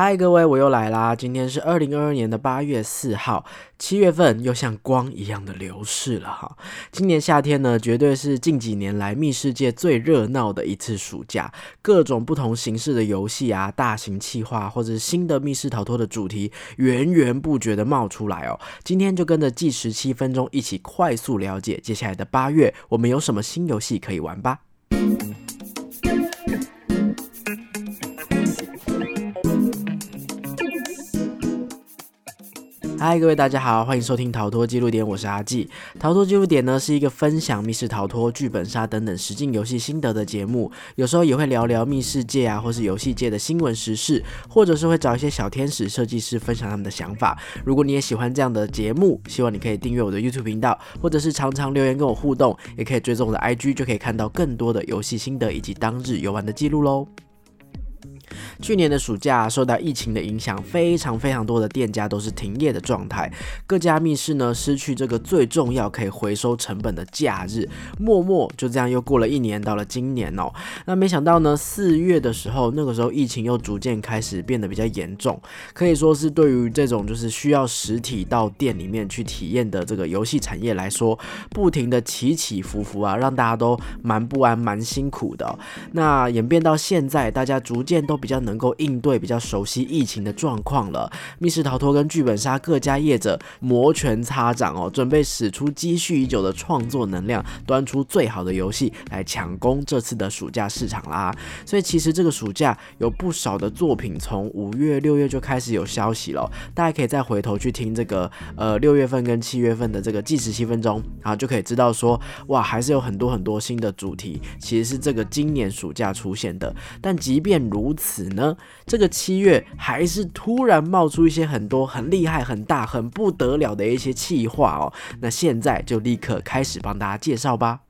嗨，各位，我又来啦！今天是二零二二年的八月四号，七月份又像光一样的流逝了哈。今年夏天呢，绝对是近几年来密室界最热闹的一次暑假，各种不同形式的游戏啊、大型企划或者新的密室逃脱的主题，源源不绝的冒出来哦。今天就跟着计时七分钟，一起快速了解接下来的八月，我们有什么新游戏可以玩吧。嗨，各位大家好，欢迎收听逃脱记录点，我是阿纪。逃脱记录点呢是一个分享密室逃脱、剧本杀等等实境游戏心得的节目，有时候也会聊聊密室界啊，或是游戏界的新闻时事，或者是会找一些小天使设计师分享他们的想法。如果你也喜欢这样的节目，希望你可以订阅我的 YouTube 频道，或者是常常留言跟我互动，也可以追踪我的 IG，就可以看到更多的游戏心得以及当日游玩的记录喽。去年的暑假受到疫情的影响，非常非常多的店家都是停业的状态。各家密室呢失去这个最重要可以回收成本的假日，默默就这样又过了一年，到了今年哦。那没想到呢，四月的时候，那个时候疫情又逐渐开始变得比较严重，可以说是对于这种就是需要实体到店里面去体验的这个游戏产业来说，不停的起起伏伏啊，让大家都蛮不安、蛮辛苦的。那演变到现在，大家逐渐都比较。能够应对比较熟悉疫情的状况了，密室逃脱跟剧本杀各家业者摩拳擦掌哦，准备使出积蓄已久的创作能量，端出最好的游戏来抢攻这次的暑假市场啦。所以其实这个暑假有不少的作品，从五月、六月就开始有消息了，大家可以再回头去听这个呃六月份跟七月份的这个计时七分钟，然后就可以知道说哇，还是有很多很多新的主题，其实是这个今年暑假出现的。但即便如此。此呢，这个七月还是突然冒出一些很多很厉害、很大、很不得了的一些气话哦。那现在就立刻开始帮大家介绍吧。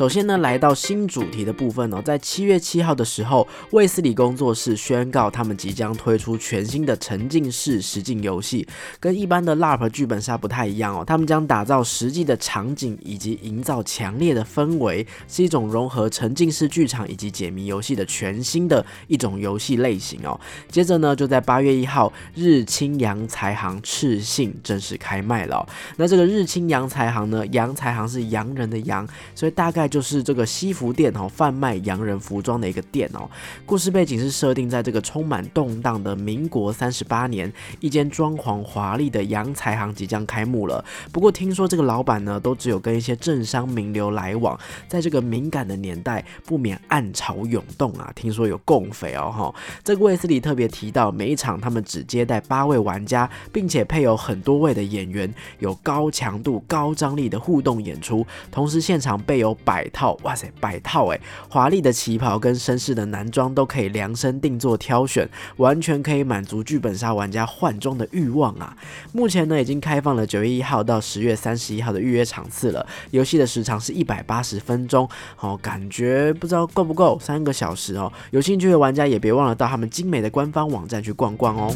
首先呢，来到新主题的部分哦，在七月七号的时候，卫斯理工作室宣告他们即将推出全新的沉浸式实境游戏，跟一般的 LARP 剧本杀不太一样哦，他们将打造实际的场景以及营造强烈的氛围，是一种融合沉浸式剧场以及解谜游戏的全新的一种游戏类型哦。接着呢，就在八月一号，日清洋财行赤信正式开卖了。那这个日清洋财行呢，洋财行是洋人的洋，所以大概。就是这个西服店哦，贩卖洋人服装的一个店哦。故事背景是设定在这个充满动荡的民国三十八年，一间装潢华丽的洋财行即将开幕了。不过听说这个老板呢，都只有跟一些政商名流来往，在这个敏感的年代，不免暗潮涌动啊。听说有共匪哦哈。这个卫斯理特别提到，每一场他们只接待八位玩家，并且配有很多位的演员，有高强度、高张力的互动演出，同时现场备有百。套，哇塞，百套哎！华丽的旗袍跟绅士的男装都可以量身定做挑选，完全可以满足剧本杀玩家换装的欲望啊！目前呢，已经开放了九月一号到十月三十一号的预约场次了。游戏的时长是一百八十分钟，哦，感觉不知道够不够三个小时哦。有兴趣的玩家也别忘了到他们精美的官方网站去逛逛哦。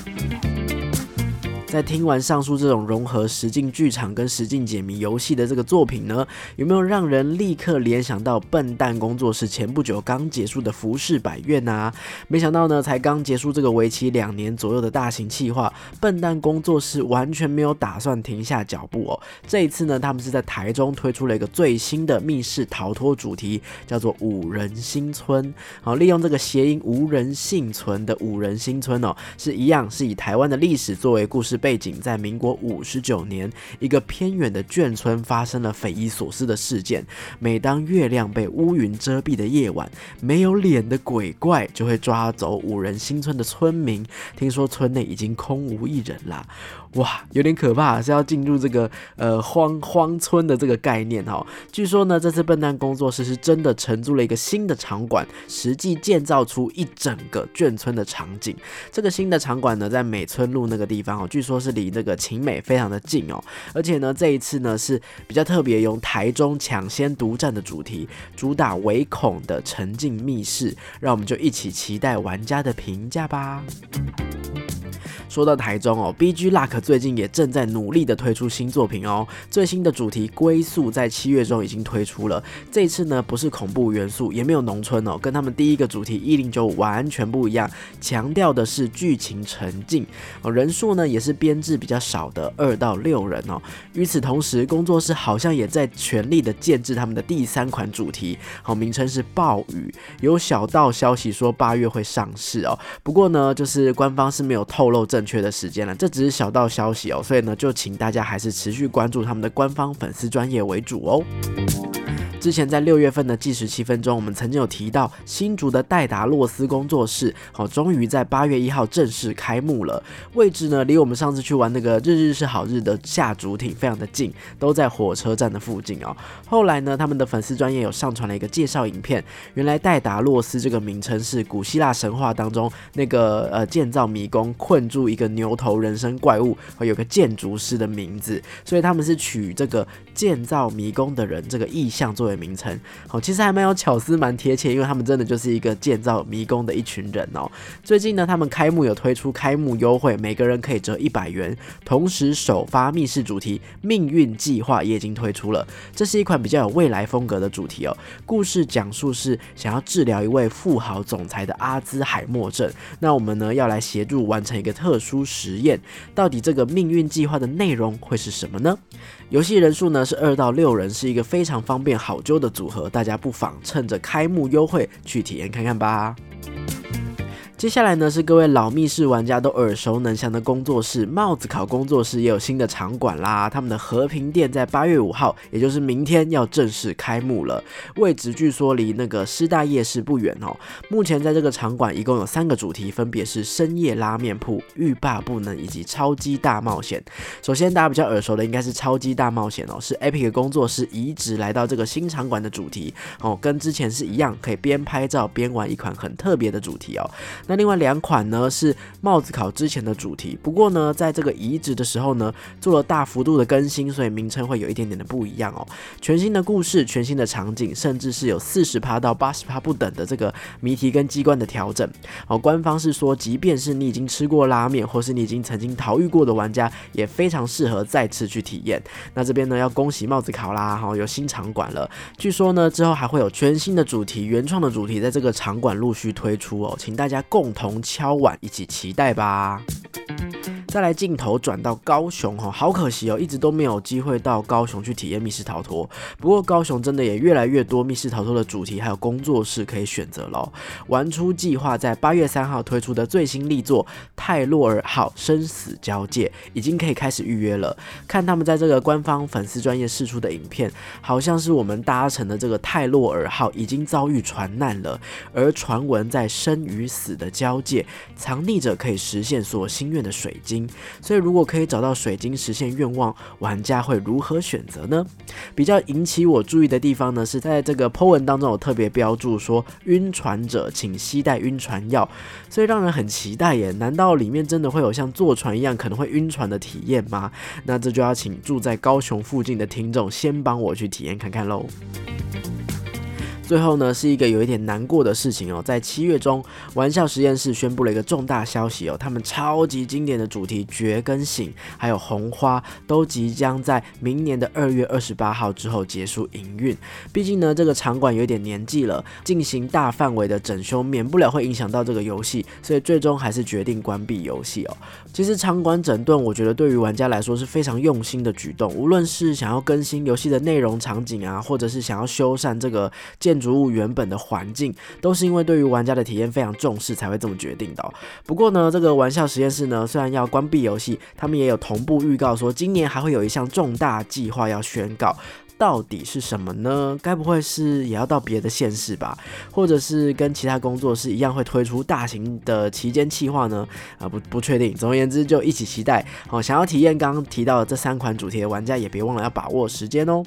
在听完上述这种融合实境剧场跟实境解谜游戏的这个作品呢，有没有让人立刻联想到笨蛋工作室前不久刚结束的《浮世百院》啊？没想到呢，才刚结束这个为期两年左右的大型企划，笨蛋工作室完全没有打算停下脚步哦。这一次呢，他们是在台中推出了一个最新的密室逃脱主题，叫做“五人新村”。好，利用这个谐音“无人幸存”的“五人新村”哦，是一样是以台湾的历史作为故事。背景在民国五十九年，一个偏远的眷村发生了匪夷所思的事件。每当月亮被乌云遮蔽的夜晚，没有脸的鬼怪就会抓走五人新村的村民。听说村内已经空无一人了。哇，有点可怕，是要进入这个呃荒荒村的这个概念哈。据说呢，这次笨蛋工作室是真的承租了一个新的场馆，实际建造出一整个眷村的场景。这个新的场馆呢，在美村路那个地方哦，据说是离那个晴美非常的近哦。而且呢，这一次呢是比较特别，用台中抢先独占的主题，主打唯恐的沉浸密室，让我们就一起期待玩家的评价吧。说到台中哦，BG Luck 最近也正在努力的推出新作品哦。最新的主题《归宿》在七月中已经推出了。这次呢，不是恐怖元素，也没有农村哦，跟他们第一个主题一零九五完全不一样，强调的是剧情沉浸哦。人数呢也是编制比较少的二到六人哦。与此同时，工作室好像也在全力的建制他们的第三款主题，好，名称是暴雨。有小道消息说八月会上市哦。不过呢，就是官方是没有透透露正确的时间了，这只是小道消息哦，所以呢，就请大家还是持续关注他们的官方粉丝专业为主哦。之前在六月份的计时七分钟，我们曾经有提到新竹的戴达洛斯工作室，好，终于在八月一号正式开幕了。位置呢，离我们上次去玩那个日日是好日的下竹艇非常的近，都在火车站的附近哦。后来呢，他们的粉丝专业有上传了一个介绍影片，原来戴达洛斯这个名称是古希腊神话当中那个呃建造迷宫困住一个牛头人身怪物和有个建筑师的名字，所以他们是取这个建造迷宫的人这个意象作为。名称好，其实还蛮有巧思，蛮贴切，因为他们真的就是一个建造迷宫的一群人哦。最近呢，他们开幕有推出开幕优惠，每个人可以折一百元，同时首发密室主题命运计划也已经推出了。这是一款比较有未来风格的主题哦。故事讲述是想要治疗一位富豪总裁的阿兹海默症，那我们呢要来协助完成一个特殊实验，到底这个命运计划的内容会是什么呢？游戏人数呢是二到六人，是一个非常方便好揪的组合，大家不妨趁着开幕优惠去体验看看吧。接下来呢是各位老密室玩家都耳熟能详的工作室帽子考工作室也有新的场馆啦。他们的和平店在八月五号，也就是明天要正式开幕了。位置据说离那个师大夜市不远哦。目前在这个场馆一共有三个主题，分别是深夜拉面铺、欲罢不能以及超级大冒险。首先大家比较耳熟的应该是超级大冒险哦，是 Epic 工作室移植来到这个新场馆的主题哦，跟之前是一样，可以边拍照边玩一款很特别的主题哦。那另外两款呢是帽子考之前的主题，不过呢，在这个移植的时候呢，做了大幅度的更新，所以名称会有一点点的不一样哦。全新的故事，全新的场景，甚至是有四十趴到八十趴不等的这个谜题跟机关的调整。哦，官方是说，即便是你已经吃过拉面，或是你已经曾经逃狱过的玩家，也非常适合再次去体验。那这边呢，要恭喜帽子考啦，哈，有新场馆了。据说呢，之后还会有全新的主题、原创的主题在这个场馆陆续推出哦，请大家共。同敲碗，一起期待吧。再来镜头转到高雄哈，好可惜哦，一直都没有机会到高雄去体验密室逃脱。不过高雄真的也越来越多密室逃脱的主题还有工作室可以选择喽。玩出计划在八月三号推出的最新力作《泰洛尔号生死交界》已经可以开始预约了。看他们在这个官方粉丝专业释出的影片，好像是我们搭乘的这个泰洛尔号已经遭遇船难了，而传闻在生与死的交界，藏匿着可以实现所心愿的水晶。所以，如果可以找到水晶实现愿望，玩家会如何选择呢？比较引起我注意的地方呢，是在这个 po 文当中有特别标注说，晕船者请携带晕船药，所以让人很期待耶。难道里面真的会有像坐船一样可能会晕船的体验吗？那这就要请住在高雄附近的听众先帮我去体验看看喽。最后呢，是一个有一点难过的事情哦。在七月中，玩笑实验室宣布了一个重大消息哦，他们超级经典的主题《觉跟醒》还有《红花》都即将在明年的二月二十八号之后结束营运。毕竟呢，这个场馆有点年纪了，进行大范围的整修，免不了会影响到这个游戏，所以最终还是决定关闭游戏哦。其实场馆整顿，我觉得对于玩家来说是非常用心的举动，无论是想要更新游戏的内容场景啊，或者是想要修缮这个建。建筑物原本的环境都是因为对于玩家的体验非常重视才会这么决定的。不过呢，这个玩笑实验室呢，虽然要关闭游戏，他们也有同步预告说，今年还会有一项重大计划要宣告，到底是什么呢？该不会是也要到别的县市吧？或者是跟其他工作室一样会推出大型的期间计划呢？啊，不不确定。总而言之，就一起期待。好，想要体验刚刚提到的这三款主题的玩家，也别忘了要把握时间哦。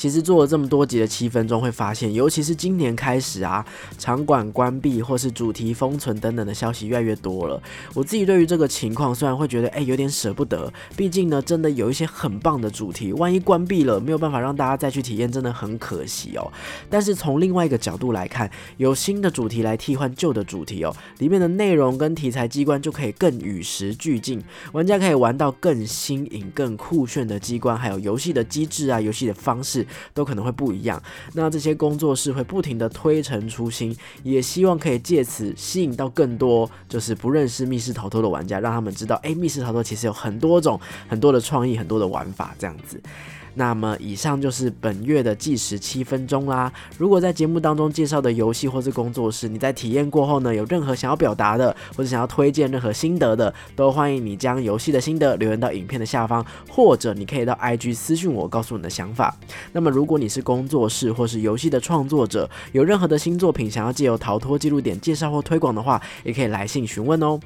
其实做了这么多集的七分钟，会发现，尤其是今年开始啊，场馆关闭或是主题封存等等的消息越来越多了。我自己对于这个情况，虽然会觉得哎有点舍不得，毕竟呢，真的有一些很棒的主题，万一关闭了，没有办法让大家再去体验，真的很可惜哦。但是从另外一个角度来看，有新的主题来替换旧的主题哦，里面的内容跟题材机关就可以更与时俱进，玩家可以玩到更新颖、更酷炫的机关，还有游戏的机制啊，游戏的方式都可能会不一样。那这些工作室会不停的推陈出新，也希望可以借此吸引到更多就是不认识密室逃脱的玩家，让他们知道，哎，密室逃脱其实有很多种、很多的创意、很多的玩法这样子。那么以上就是本月的计时七分钟啦。如果在节目当中介绍的游戏或是工作室，你在体验过后呢，有任何想要表达的，或者想要推荐任何心得的，都欢迎你将游戏的心得留言到影片的下方，或者你可以到 IG 私信我，告诉你的想法。那么如果你是工作室或是游戏的创作者，有任何的新作品想要借由逃脱记录点介绍或推广的话，也可以来信询问哦。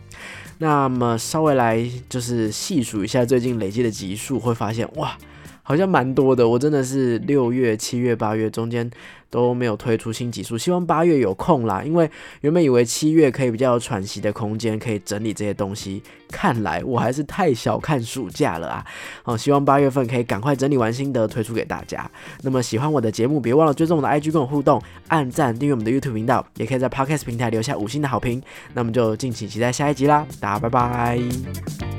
那么稍微来就是细数一下最近累积的集数，会发现哇。好像蛮多的，我真的是六月、七月、八月中间都没有推出新集数，希望八月有空啦。因为原本以为七月可以比较有喘息的空间，可以整理这些东西，看来我还是太小看暑假了啊！好，希望八月份可以赶快整理完心得推出给大家。那么喜欢我的节目，别忘了追踪我的 IG 跟我互动，按赞订阅我们的 YouTube 频道，也可以在 Podcast 平台留下五星的好评。那么就敬请期待下一集啦，大家拜拜。